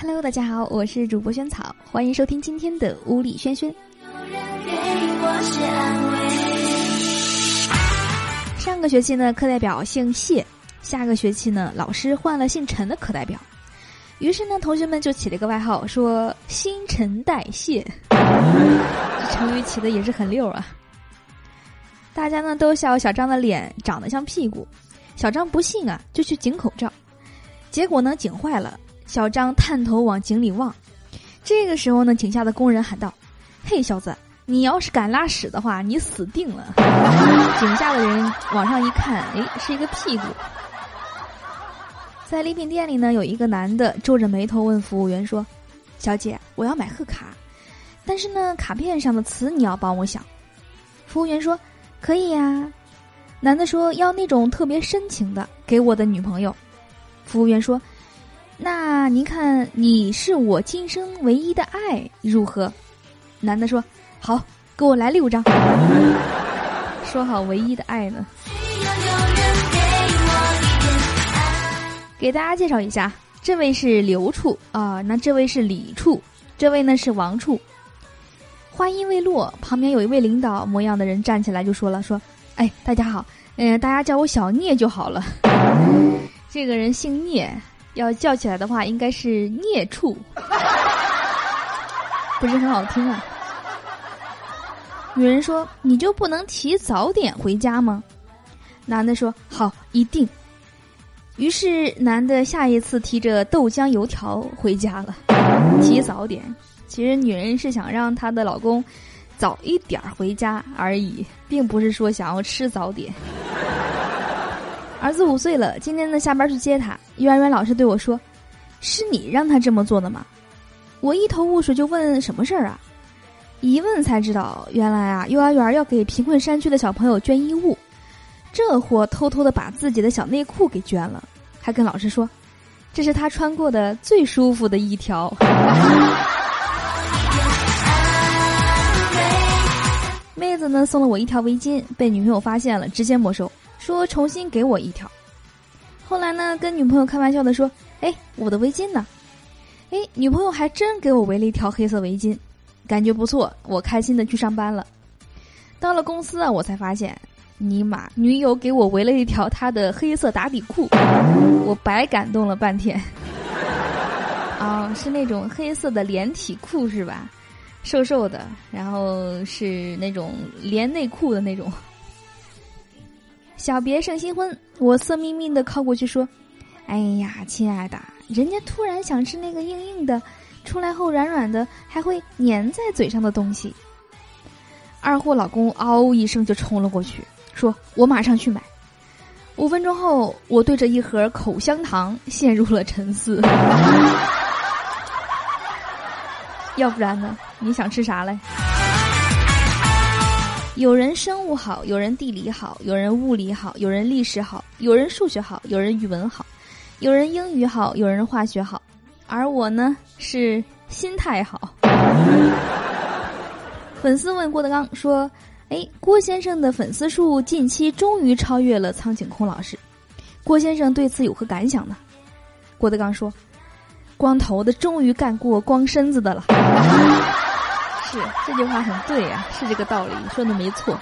Hello，大家好，我是主播萱草，欢迎收听今天的屋里萱萱。上个学期呢，课代表姓谢，下个学期呢，老师换了姓陈的课代表，于是呢，同学们就起了一个外号，说“新陈代谢”，成语起的也是很溜啊。大家呢都笑小张的脸长得像屁股，小张不信啊，就去井口照，结果呢，井坏了。小张探头往井里望，这个时候呢，井下的工人喊道：“嘿，小子，你要是敢拉屎的话，你死定了！” 井下的人往上一看，哎，是一个屁股。在礼品店里呢，有一个男的皱着眉头问服务员说：“小姐，我要买贺卡，但是呢，卡片上的词你要帮我想。”服务员说：“可以呀。”男的说：“要那种特别深情的，给我的女朋友。”服务员说。那您看，你是我今生唯一的爱，如何？男的说：“好，给我来六张。”说好唯一的爱呢？给大家介绍一下，这位是刘处啊，那这位是李处，这位呢是王处。话音未落，旁边有一位领导模样的人站起来就说了：“说，哎，大家好，嗯，大家叫我小聂就好了。这个人姓聂。”要叫起来的话，应该是孽畜，不是很好听啊。女人说：“你就不能提早点回家吗？”男的说：“好，一定。”于是男的下一次提着豆浆油条回家了，提早点。其实女人是想让她的老公早一点回家而已，并不是说想要吃早点。儿子五岁了，今天呢下班去接他。幼儿园老师对我说：“是你让他这么做的吗？”我一头雾水，就问：“什么事儿啊？”一问才知道，原来啊，幼儿园要给贫困山区的小朋友捐衣物，这货偷偷的把自己的小内裤给捐了，还跟老师说：“这是他穿过的最舒服的一条。”妹子呢送了我一条围巾，被女朋友发现了，直接没收。说重新给我一条，后来呢，跟女朋友开玩笑的说：“哎，我的围巾呢？”哎，女朋友还真给我围了一条黑色围巾，感觉不错，我开心的去上班了。到了公司啊，我才发现，尼玛，女友给我围了一条她的黑色打底裤，我白感动了半天。啊，是那种黑色的连体裤是吧？瘦瘦的，然后是那种连内裤的那种。小别胜新婚，我色眯眯的靠过去说：“哎呀，亲爱的，人家突然想吃那个硬硬的，出来后软软的，还会粘在嘴上的东西。”二货老公嗷一声就冲了过去，说：“我马上去买。”五分钟后，我对着一盒口香糖陷入了沉思。要不然呢？你想吃啥嘞？有人生物好，有人地理好，有人物理好，有人历史好，有人数学好，有人语文好，有人英语好，有人化学好，而我呢是心态好。粉丝问郭德纲说：“哎，郭先生的粉丝数近期终于超越了苍井空老师，郭先生对此有何感想呢？”郭德纲说：“光头的终于干过光身子的了。”是这句话很对呀，是这个道理，说的没错。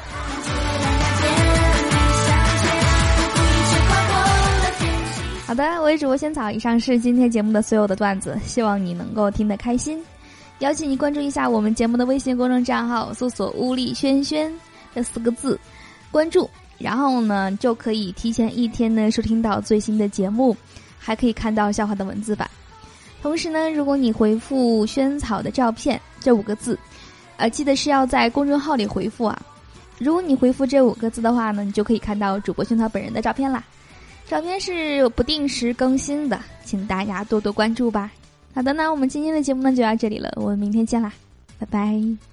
好的，我是主播仙草，以上是今天节目的所有的段子，希望你能够听得开心。邀请你关注一下我们节目的微信公众账号，搜索“乌力轩轩”这四个字，关注，然后呢就可以提前一天呢收听到最新的节目，还可以看到笑话的文字版。同时呢，如果你回复“萱草的照片”这五个字。呃，记得是要在公众号里回复啊！如果你回复这五个字的话呢，你就可以看到主播萱草本人的照片啦。照片是不定时更新的，请大家多多关注吧。好的，那我们今天的节目呢就到这里了，我们明天见啦，拜拜。